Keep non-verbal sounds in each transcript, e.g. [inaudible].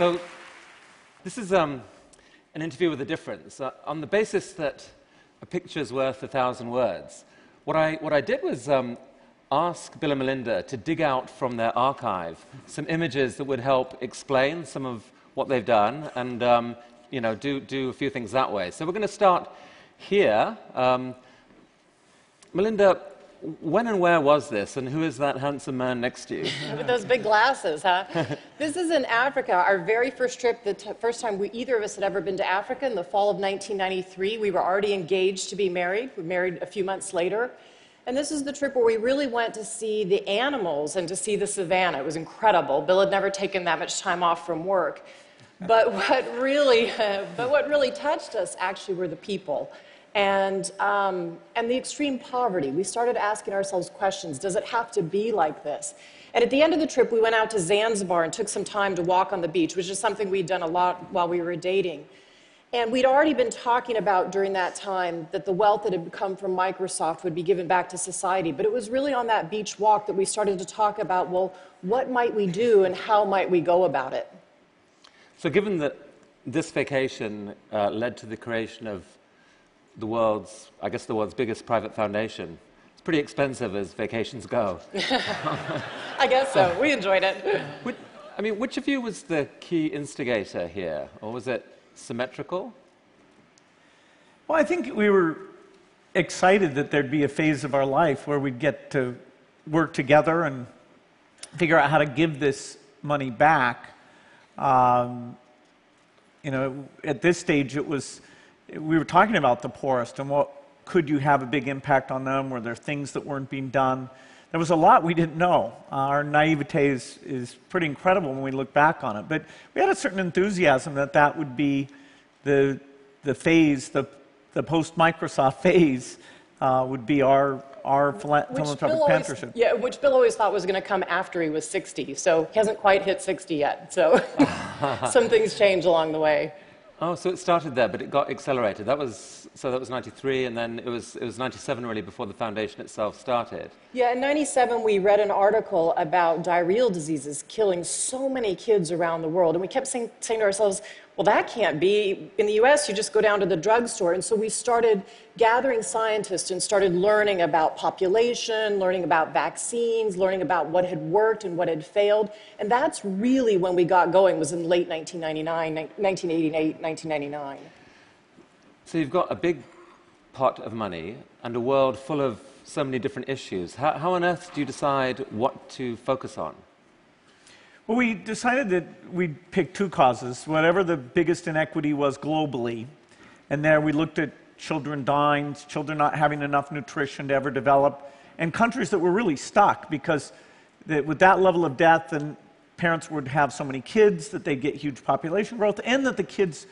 So, this is um, an interview with a difference. Uh, on the basis that a picture is worth a thousand words, what I, what I did was um, ask Bill and Melinda to dig out from their archive some images that would help explain some of what they've done and um, you know, do, do a few things that way. So, we're going to start here. Um, Melinda, when and where was this, and who is that handsome man next to you? [laughs] With those big glasses, huh? [laughs] this is in Africa. Our very first trip, the t- first time we, either of us had ever been to Africa in the fall of 1993. We were already engaged to be married. We married a few months later. And this is the trip where we really went to see the animals and to see the savannah. It was incredible. Bill had never taken that much time off from work. But what really, [laughs] but what really touched us actually were the people and, um, and the extreme poverty. We started asking ourselves questions Does it have to be like this? And at the end of the trip, we went out to Zanzibar and took some time to walk on the beach, which is something we'd done a lot while we were dating. And we'd already been talking about during that time that the wealth that had come from Microsoft would be given back to society. But it was really on that beach walk that we started to talk about well, what might we do and how might we go about it? So, given that this vacation uh, led to the creation of the world's, I guess, the world's biggest private foundation. It's pretty expensive as vacations go. [laughs] I guess so. We enjoyed it. Which, I mean, which of you was the key instigator here, or was it symmetrical? Well, I think we were excited that there'd be a phase of our life where we'd get to work together and figure out how to give this money back. Um, you know, at this stage, it was we were talking about the poorest and what could you have a big impact on them? Were there things that weren't being done? There was a lot we didn't know. Uh, our naivete is, is pretty incredible when we look back on it. But we had a certain enthusiasm that that would be the, the phase, the, the post Microsoft phase, uh, would be our, our philanthropic partnership. Yeah, which Bill always thought was going to come after he was 60. So he hasn't quite hit 60 yet. So [laughs] some things change along the way. Oh, so it started there, but it got accelerated. That was so that was 93, and then it was it was 97 really before the foundation itself started. Yeah, in 97 we read an article about diarrheal diseases killing so many kids around the world, and we kept saying, saying to ourselves, well, that can't be. In the US, you just go down to the drugstore. And so we started gathering scientists and started learning about population, learning about vaccines, learning about what had worked and what had failed. And that's really when we got going, was in late 1999, 1988, 1999. So you've got a big pot of money and a world full of so many different issues. How, how on earth do you decide what to focus on? Well, we decided that we'd pick two causes, whatever the biggest inequity was globally. And there we looked at children dying, children not having enough nutrition to ever develop, and countries that were really stuck because with that level of death, and parents would have so many kids that they'd get huge population growth, and that the kids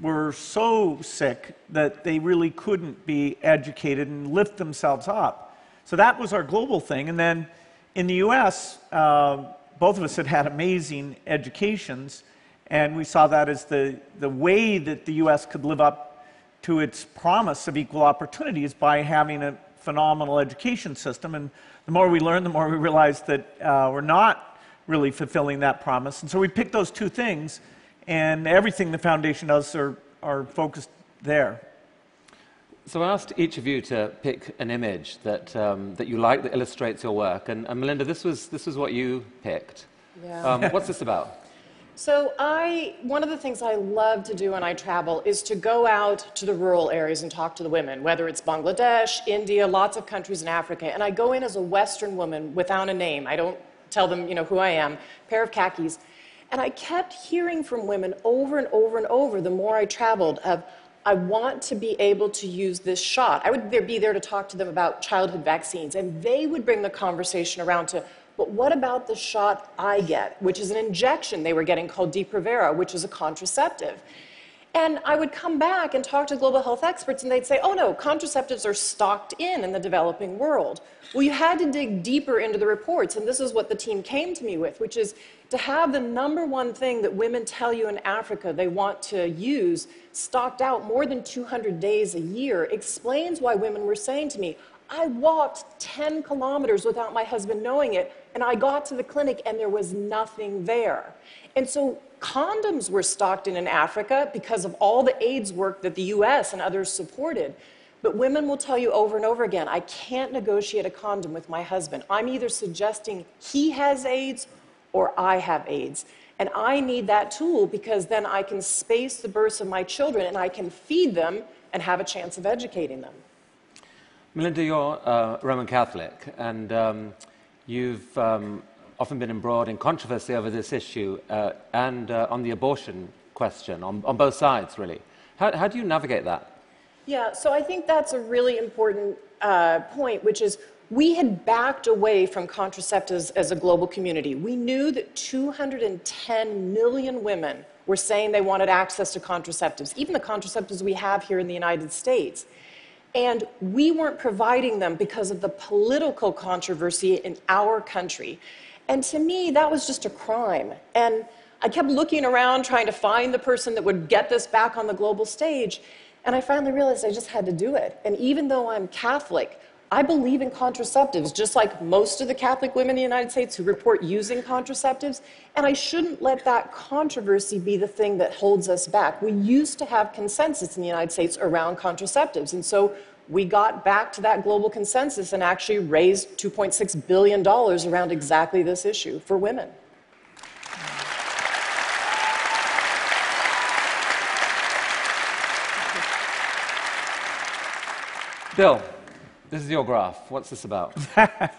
were so sick that they really couldn't be educated and lift themselves up. So that was our global thing. And then in the US, uh, both of us had had amazing educations, and we saw that as the, the way that the U.S. could live up to its promise of equal opportunities by having a phenomenal education system. And the more we learn, the more we realize that uh, we're not really fulfilling that promise. And so we picked those two things, and everything the foundation does are, are focused there. So I asked each of you to pick an image that, um, that you like that illustrates your work. And, and, Melinda, this was, this was what you picked. Yeah. Um, what's [laughs] this about? So I, one of the things I love to do when I travel is to go out to the rural areas and talk to the women, whether it's Bangladesh, India, lots of countries in Africa. And I go in as a Western woman without a name. I don't tell them, you know, who I am, pair of khakis. And I kept hearing from women over and over and over the more I traveled of, I want to be able to use this shot. I would be there to talk to them about childhood vaccines, and they would bring the conversation around to, but what about the shot I get, which is an injection they were getting called Depo-Provera, which is a contraceptive. And I would come back and talk to global health experts, and they'd say, oh no, contraceptives are stocked in in the developing world. Well, you had to dig deeper into the reports, and this is what the team came to me with, which is to have the number one thing that women tell you in Africa they want to use stocked out more than 200 days a year explains why women were saying to me, I walked 10 kilometers without my husband knowing it, and I got to the clinic and there was nothing there. And so condoms were stocked in in Africa because of all the AIDS work that the US and others supported. But women will tell you over and over again I can't negotiate a condom with my husband. I'm either suggesting he has AIDS or I have AIDS. And I need that tool because then I can space the births of my children and I can feed them and have a chance of educating them. Melinda, you're uh, Roman Catholic, and um, you've um, often been embroiled in controversy over this issue uh, and uh, on the abortion question, on, on both sides, really. How, how, do you navigate that? Yeah, so I think that's a really important uh, point, which is we had backed away from contraceptives as a global community. We knew that 210 million women were saying they wanted access to contraceptives, even the contraceptives we have here in the United States. And we weren't providing them because of the political controversy in our country. And to me, that was just a crime. And I kept looking around trying to find the person that would get this back on the global stage. And I finally realized I just had to do it. And even though I'm Catholic, I believe in contraceptives, just like most of the Catholic women in the United States who report using contraceptives. And I shouldn't let that controversy be the thing that holds us back. We used to have consensus in the United States around contraceptives. And so we got back to that global consensus and actually raised $2.6 billion around exactly this issue for women. Bill, this is your graph. What's this about? [laughs] yeah,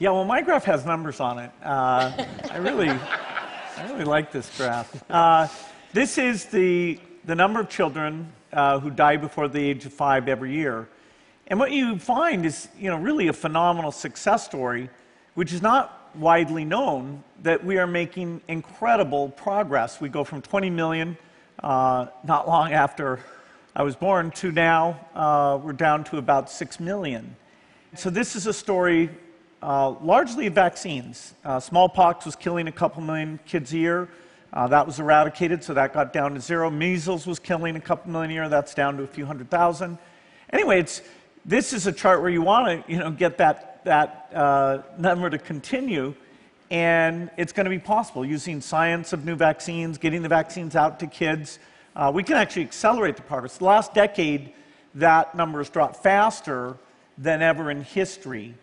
well, my graph has numbers on it. Uh, I really, I really like this graph. Uh, this is the the number of children uh, who die before the age of five every year. And what you find is, you know, really a phenomenal success story, which is not widely known, that we are making incredible progress. We go from 20 million uh, not long after I was born to now uh, we're down to about 6 million. So this is a story uh, largely of vaccines. Uh, smallpox was killing a couple million kids a year. Uh, that was eradicated, so that got down to zero. Measles was killing a couple million a year. That's down to a few hundred thousand. Anyway, it's, this is a chart where you want to you know, get that, that uh, number to continue, and it's going to be possible using science of new vaccines, getting the vaccines out to kids uh, we can actually accelerate the progress. The last decade, that number has dropped faster than ever in history.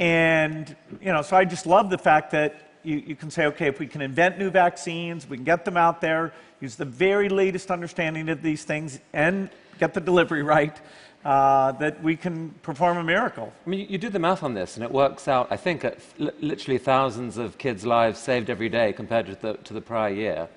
And, you know, so I just love the fact that you, you, can say, okay, if we can invent new vaccines, we can get them out there, use the very latest understanding of these things, and get the delivery [laughs] right, uh, that we can perform a miracle. I mean, you do the math on this, and it works out, I think, at literally thousands of kids' lives saved every day compared to the, to the prior year.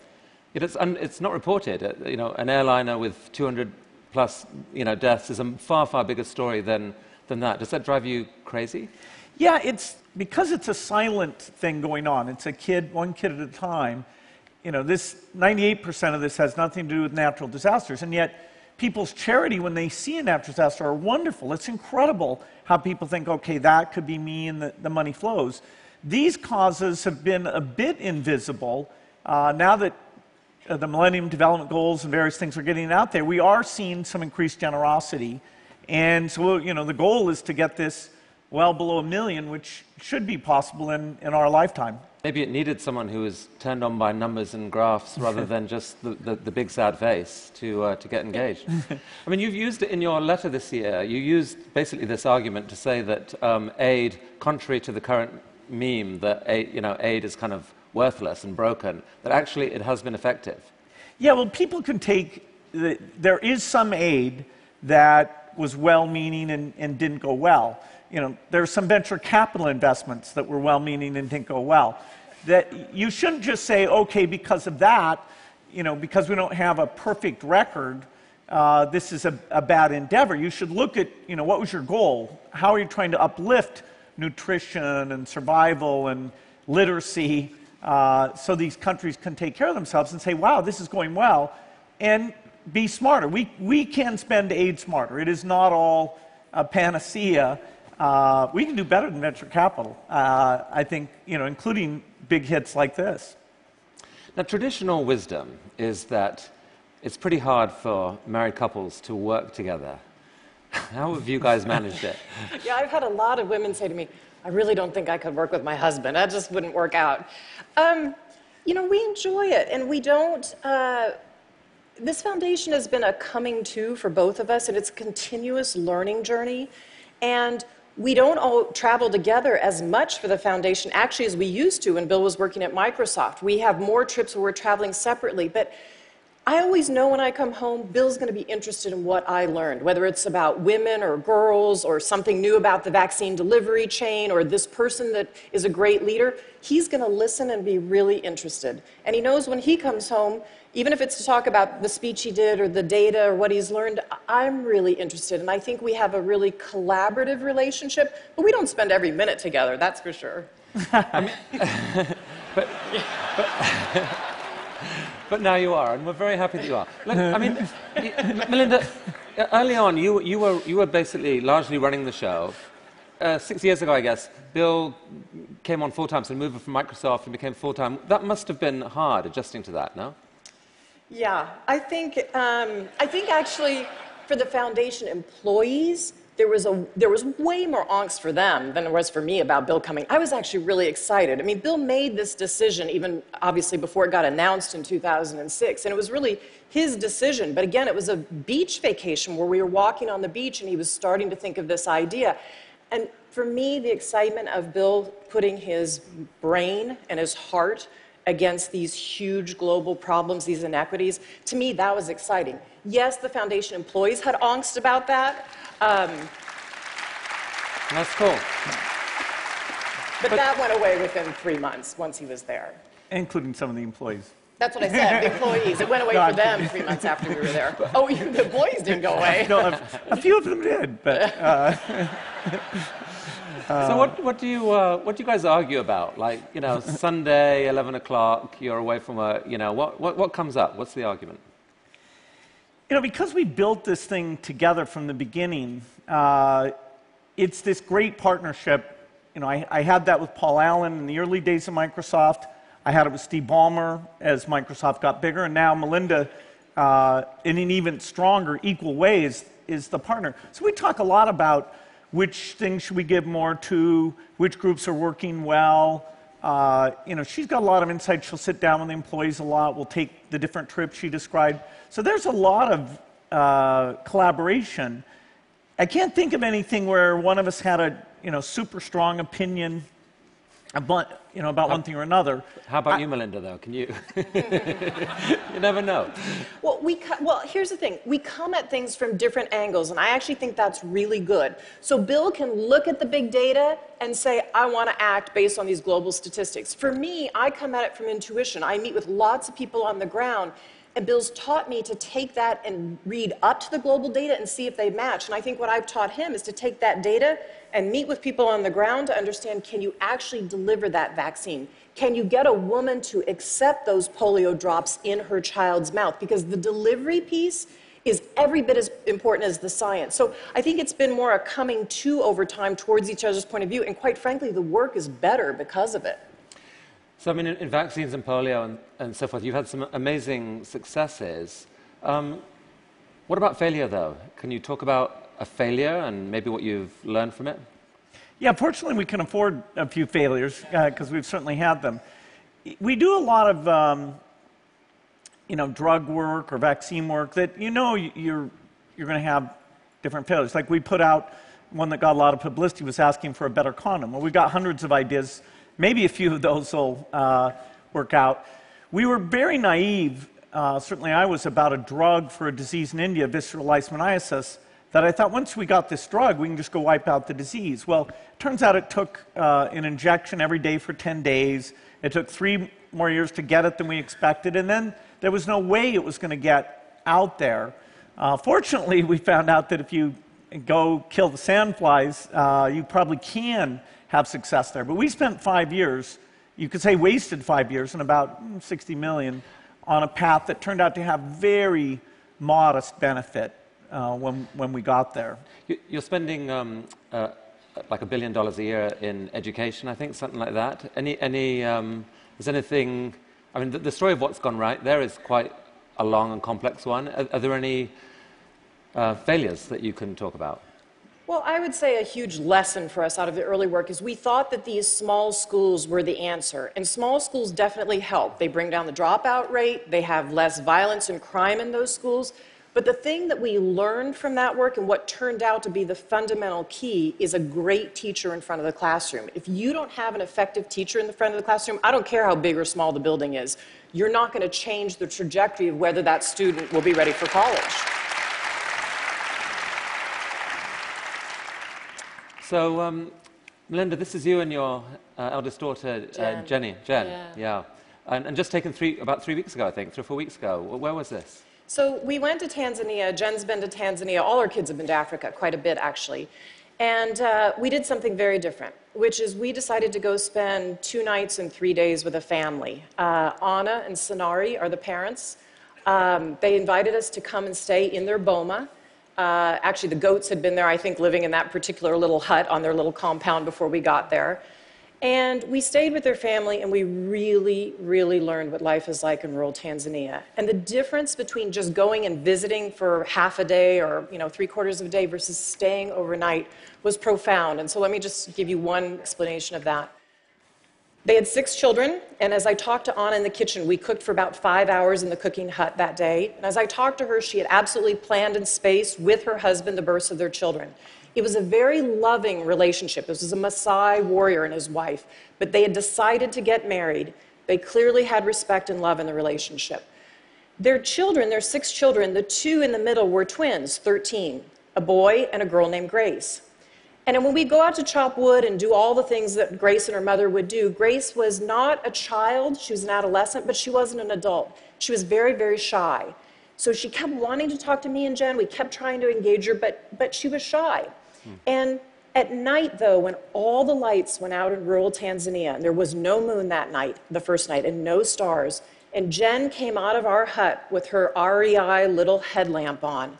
It is un, it's not reported. Uh, you know, an airliner with 200 plus you know, deaths is a far, far bigger story than, than that. Does that drive you crazy? Yeah, it's because it's a silent thing going on. It's a kid, one kid at a time. You know, this 98% of this has nothing to do with natural disasters, and yet people's charity when they see a natural disaster are wonderful. It's incredible how people think, okay, that could be me, and the, the money flows. These causes have been a bit invisible. Uh, now that uh, the Millennium Development Goals and various things are getting out there, we are seeing some increased generosity. And so, you know, the goal is to get this well below a million, which should be possible in, in our lifetime. Maybe it needed someone who was turned on by numbers and graphs rather [laughs] than just the, the, the big sad face to, uh, to get engaged. [laughs] I mean, you've used it in your letter this year. You used basically this argument to say that um, aid, contrary to the current meme that aid, you know, aid is kind of worthless and broken, that actually it has been effective. Yeah, well, people can take, the, there is some aid that was well meaning and, and didn't go well. You know, there are some venture capital investments that were well meaning and didn't go well. That you shouldn't just say, okay, because of that, you know, because we don't have a perfect record, uh, this is a, a, bad endeavor. You should look at, you know, what was your goal? How are you trying to uplift nutrition and survival and literacy uh, so these countries can take care of themselves and say, wow, this is going well, and be smarter. We, we can spend aid smarter. It is not all a panacea. Uh, we can do better than venture capital, uh, I think, you know, including big hits like this. Now, traditional wisdom is that it's pretty hard for married couples to work together. [laughs] How have you guys managed it? [laughs] Yeah, I've had a lot of women say to me, I really don't think I could work with my husband. That just wouldn't work out. Um, you know, we enjoy it, and we don't. Uh, this foundation has been a coming to for both of us, and it's a continuous learning journey. And we don't all travel together as much for the foundation actually as we used to when Bill was working at Microsoft. We have more trips where we're traveling separately, but I always know when I come home, Bill's going to be interested in what I learned, whether it's about women or girls or something new about the vaccine delivery chain or this person that is a great leader. He's going to listen and be really interested. And he knows when he comes home, even if it's to talk about the speech he did or the data or what he's learned, I'm really interested. And I think we have a really collaborative relationship, but we don't spend every minute together, that's for sure. [laughs] I mean, [laughs] but, but [laughs] but now you are, and we're very happy that you are. Look, I mean, Melinda, early on, you, you, were, you were basically largely running the show. Uh, six years ago, I guess, Bill came on full time, so moved from Microsoft and became full time. That must have been hard adjusting to that, no? Yeah, I think, um, I think actually for the foundation employees, there was, a, there was way more angst for them than there was for me about Bill coming. I was actually really excited. I mean, Bill made this decision even obviously before it got announced in 2006, and it was really his decision. But again, it was a beach vacation where we were walking on the beach and he was starting to think of this idea. And for me, the excitement of Bill putting his brain and his heart against these huge global problems, these inequities, to me, that was exciting. Yes, the foundation employees had angst about that. Um, That's cool. But, but, that went away within three months once he was there. Including some of the employees. That's what I said, the employees. It went away [laughs] for them three months after we were there. Oh, [laughs] the employees didn't go away. no, a, a, few of them did, but. [laughs] Uh, so what, what, do you, uh, what do you guys argue about? Like, you know, [laughs] Sunday, 11 o'clock, you're away from work, you know, what, what, what comes up? What's the argument? You know, because we built this thing together from the beginning, uh, it's this great partnership. You know, I, I, had that with Paul Allen in the early days of Microsoft. I had it with Steve Ballmer as Microsoft got bigger, and now Melinda, uh, in an even stronger, equal way, is, is the partner. So we talk a lot about which things should we give more to, which groups are working well. Uh, you know, she's got a lot of insight. She'll sit down with the employees a lot. We'll take the different trips she described. So there's a lot of uh, collaboration. I can't think of anything where one of us had a you know super strong opinion about you know about how, one thing or another. How about I, you, Melinda? Though, can you? [laughs] you never know. Well, we well here's the thing: we come at things from different angles, and I actually think that's really good. So Bill can look at the big data and say, I want to act based on these global statistics. For me, I come at it from intuition. I meet with lots of people on the ground and Bill's taught me to take that and read up to the global data and see if they match. And I think what I've taught him is to take that data and meet with people on the ground to understand can you actually deliver that vaccine? Can you get a woman to accept those polio drops in her child's mouth? Because the delivery piece is every bit as important as the science. So I think it's been more a coming to over time towards each other's point of view. And quite frankly, the work is better because of it. So, I mean, in, in vaccines and polio and, and, so forth, you've had some amazing successes. Um, what about failure, though? Can you talk about a failure and maybe what you've learned from it? Yeah, fortunately, we can afford a few failures because uh, we've certainly had them. We do a lot of, um, you know, drug work or vaccine work that you know you're you're going to have different failures. Like we put out one that got a lot of publicity was asking for a better condom. Well, we've got hundreds of ideas Maybe a few of those will uh, work out. We were very naive, uh, certainly I was, about a drug for a disease in India, visceral leishmaniasis, that I thought once we got this drug, we can just go wipe out the disease. Well, it turns out it took uh, an injection every day for 10 days. It took three more years to get it than we expected, and then there was no way it was going to get out there. Uh, fortunately, we found out that if you go kill the sandflies, uh, you probably can have success there. But we spent five years, you could say wasted five years, and about 60 million on a path that turned out to have very modest benefit uh, when, when we got there. You're spending um, uh, like a billion dollars a year in education, I think, something like that. Any, any, um, is anything, I mean, the, the, story of what's gone right there is quite a long and complex one. Are, are there any uh, failures that you can talk about? Well, I would say a huge lesson for us out of the early work is we thought that these small schools were the answer. And small schools definitely help. They bring down the dropout rate, they have less violence and crime in those schools. But the thing that we learned from that work and what turned out to be the fundamental key is a great teacher in front of the classroom. If you don't have an effective teacher in the front of the classroom, I don't care how big or small the building is, you're not going to change the trajectory of whether that student will be ready for college. So, um, Melinda, this is you and your uh, eldest daughter, uh, Jenny. Jen, Yeah. And, and just taken three, about three weeks ago, I think, three or four weeks ago. Where was this? So we went to Tanzania. Jen's been to Tanzania. All our kids have been to Africa, quite a bit actually. And uh, we did something very different, which is we decided to go spend two nights and three days with a family. Uh, Anna and Sonari are the parents. Um, they invited us to come and stay in their boma. Uh, actually, the goats had been there, I think, living in that particular little hut on their little compound before we got there. And we stayed with their family and we really, really learned what life is like in rural Tanzania. And the difference between just going and visiting for half a day or, you know, three quarters of a day versus staying overnight was profound. And so let me just give you one explanation of that. They had six children, and as I talked to Anna in the kitchen, we cooked for about five hours in the cooking hut that day. And as I talked to her, she had absolutely planned and spaced with her husband the births of their children. It was a very loving relationship. This was a Maasai warrior and his wife, but they had decided to get married. They clearly had respect and love in the relationship. Their children, their six children, the two in the middle were twins, 13, a boy and a girl named Grace. And when we go out to chop wood and do all the things that Grace and her mother would do, Grace was not a child, she was an adolescent, but she wasn't an adult. She was very, very shy. So she kept wanting to talk to me and Jen. We kept trying to engage her, but, but she was shy. Hmm. And at night, though, when all the lights went out in rural Tanzania, and there was no moon that night, the first night, and no stars, and Jen came out of our hut with her REI little headlamp on,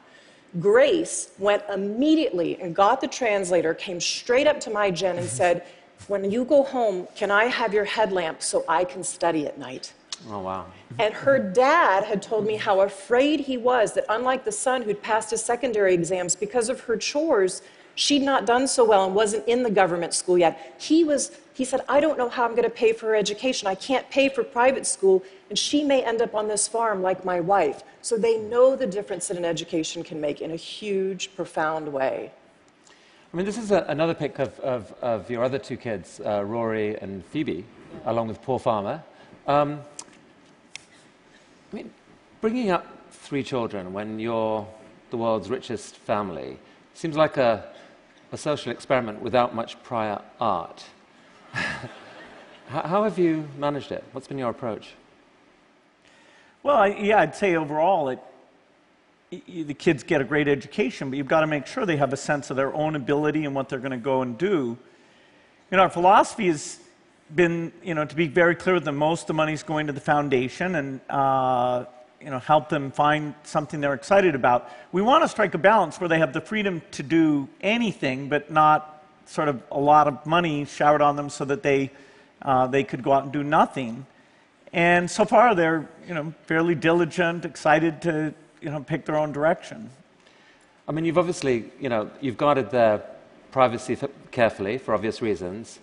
Grace went immediately and got the translator, came straight up to my Jen and said, When you go home, can I have your headlamp so I can study at night? Oh, wow. And her dad had told me how afraid he was that, unlike the son who'd passed his secondary exams, because of her chores, she'd not done so well and wasn't in the government school yet. He was, he said, I don't know how I'm going to pay for her education. I can't pay for private school, and she may end up on this farm like my wife. So they know the difference that an education can make in a huge, profound way. I mean, this is a, another pic of, of, of your other two kids, uh, Rory and Phoebe, along with Paul Farmer. Um, I mean, bringing up three children when you're the world's richest family seems like a, a social experiment without much prior art. [laughs] how, have you managed it? What's been your approach? Well, I, yeah, I'd say overall, it, the kids get a great education, but you've got to make sure they have a sense of their own ability and what they're going to go and do. You know, our philosophy has been, you know, to be very clear with them, most of the money's going to the foundation and, uh, you know, help them find something they're excited about. We want to strike a balance where they have the freedom to do anything, but not sort of a lot of money showered on them so that they, uh, they could go out and do nothing. And so far, they're you know fairly diligent, excited to you know pick their own direction. I mean, you've obviously, you know, you've guarded their privacy carefully for obvious reasons.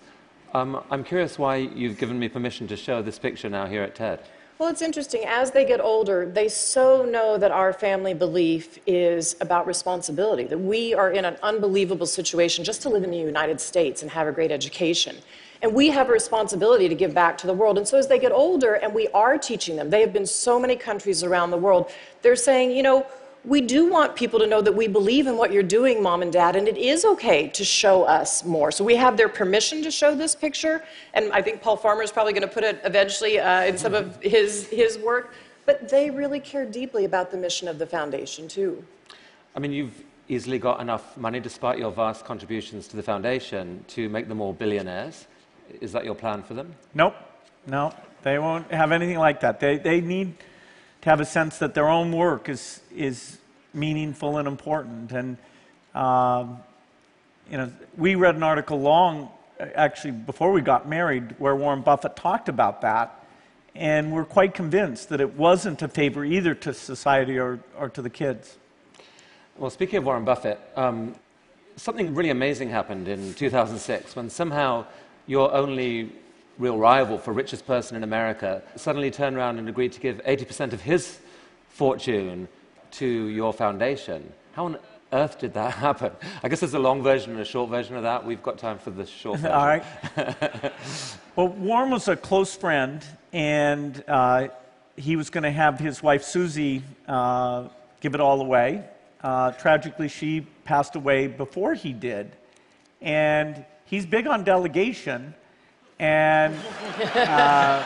Um, I'm curious why you've given me permission to show this picture now here at TED. Well, it's interesting. As they get older, they so know that our family belief is about responsibility, that we are in an unbelievable situation just to live in the United States and have a great education. And we have a responsibility to give back to the world. And so as they get older, and we are teaching them, they have been so many countries around the world, they're saying, you know, we do want people to know that we believe in what you're doing, mom and dad, and it is okay to show us more. So we have their permission to show this picture, and I think Paul Farmer is probably going to put it eventually uh, in some of his, his work. But they really care deeply about the mission of the foundation, too. I mean, you've easily got enough money, despite your vast contributions to the foundation, to make them all billionaires. Is that your plan for them? Nope, no, they won't have anything like that. They they need to have a sense that their own work is is meaningful and important. And um, you know, we read an article long, actually before we got married, where Warren Buffett talked about that. And we're quite convinced that it wasn't a favor either to society or, or to the kids. Well, speaking of Warren Buffett, um, something really amazing happened in 2006 when somehow your only real rival for richest person in America suddenly turned around and agreed to give 80% of his fortune to your foundation. How on earth did that [laughs] happen? I guess there's a long version and a short version of that. We've got time for the short [laughs] version. All right. [laughs] well, Warren was a close friend, and uh, he was going to have his wife Susie uh, give it all away. Uh, tragically, she passed away before he did. And he's big on delegation. And uh,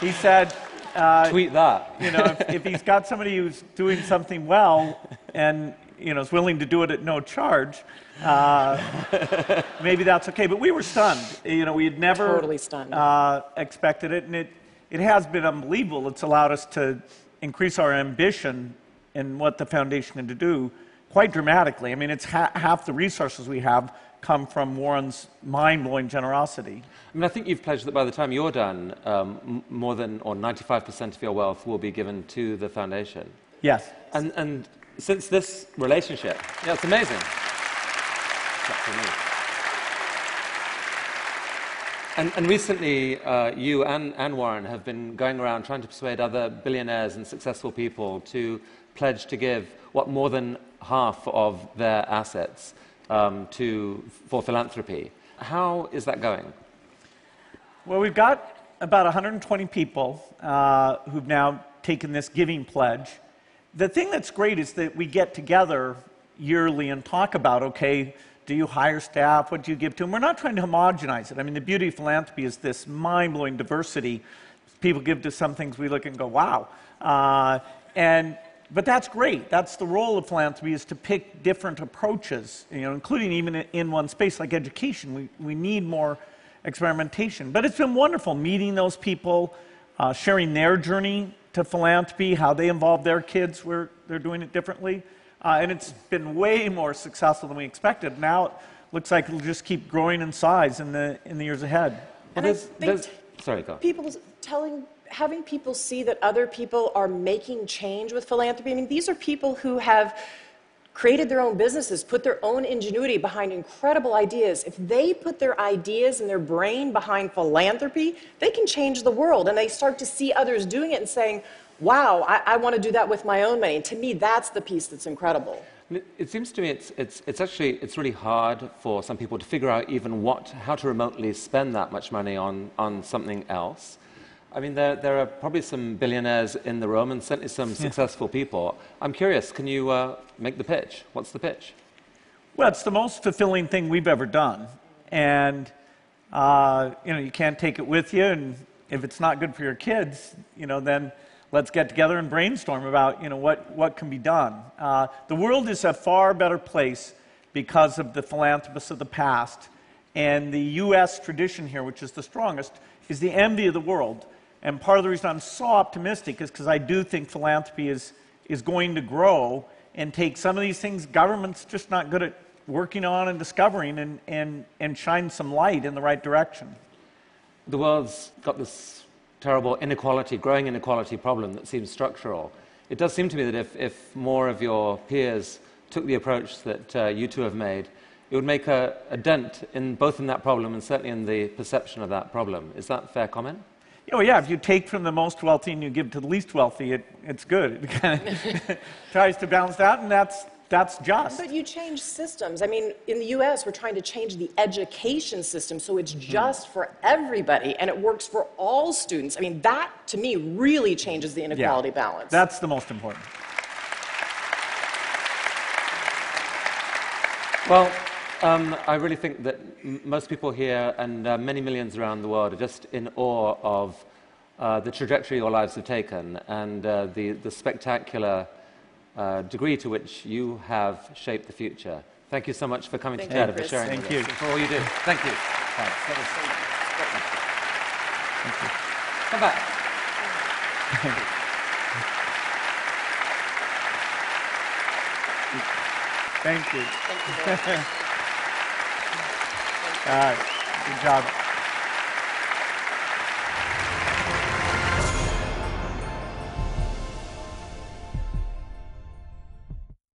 he said, uh, Tweet that. you know, if, if he's got somebody who's doing something well and you know is willing to do it at no charge, uh, maybe that's okay. But we were stunned. You know, we had never Totally stunned. Uh, expected it, and it it has been unbelievable. It's allowed us to increase our ambition in what the foundation can do quite dramatically. I mean, it's ha- half the resources we have come from Warren's mind-blowing generosity. I mean, I think you've pledged that by the time you're done, um, more than or 95% of your wealth will be given to the foundation. Yes. And, and since this relationship, yeah, it's amazing. And, and recently, uh, you and, and Warren have been going around trying to persuade other billionaires and successful people to pledge to give what more than half of their assets um, to, for philanthropy. How is that going? Well, we've got about 120 people uh, who've now taken this giving pledge. The thing that's great is that we get together yearly and talk about okay, do you hire staff? What do you give to them? We're not trying to homogenize it. I mean, the beauty of philanthropy is this mind blowing diversity. People give to some things we look and go, wow. Uh, and but that's great. That's the role of philanthropy is to pick different approaches, you know, including even in one space like education. We, we need more experimentation. But it's been wonderful meeting those people, uh, sharing their journey to philanthropy, how they involve their kids where they're doing it differently. Uh, and it's been way more successful than we expected. Now it looks like it'll just keep growing in size in the, in the years ahead. And I there's- think there's- sorry, go. people telling, having people see that other people are making change with philanthropy. I mean, these are people who have created their own businesses, put their own ingenuity behind incredible ideas. If they put their ideas and their brain behind philanthropy, they can change the world. And they start to see others doing it and saying, wow, I, I want to do that with my own money. And to me, that's the piece that's incredible. It seems to me it's, it's, it's actually it's really hard for some people to figure out even what, how to remotely spend that much money on, on something else. I mean, there, there are probably some billionaires in the room and certainly some successful people. I'm curious, can you uh, make the pitch? What's the pitch? Well, it's the most fulfilling thing we've ever done. And, uh, you know, you can't take it with you. And if it's not good for your kids, you know, then let's get together and brainstorm about, you know, what, what can be done. Uh, the world is a far better place because of the philanthropists of the past. And the U.S. tradition here, which is the strongest, is the envy of the world. And part of the reason I'm so optimistic is because I do think philanthropy is, is going to grow and take some of these things government's just not good at working on and discovering and, and, and shine some light in the right direction. The world's got this terrible inequality, growing inequality problem that seems structural. It does seem to me that if, if more of your peers took the approach that uh, you two have made, it would make a, a dent in both in that problem and certainly in the perception of that problem. Is that a fair comment? Oh, yeah, if you take from the most wealthy and you give to the least wealthy, it, it's good. It kind of [laughs] tries to balance that, and that's, that's just. But you change systems. I mean, in the US, we're trying to change the education system so it's hmm. just for everybody and it works for all students. I mean, that to me really changes the inequality balance. That's the most important. Well, um, I really think that m- most people here and uh, many millions around the world are just in awe of uh, the trajectory your lives have taken and uh, the, the spectacular uh, degree to which you have shaped the future. Thank you so much for coming Thank to you, TED and for Chris. sharing Thank you. for all you do. Thank you. Thanks. That was so- Come back. Thank you. Thank you very much. [laughs] All right. Good job.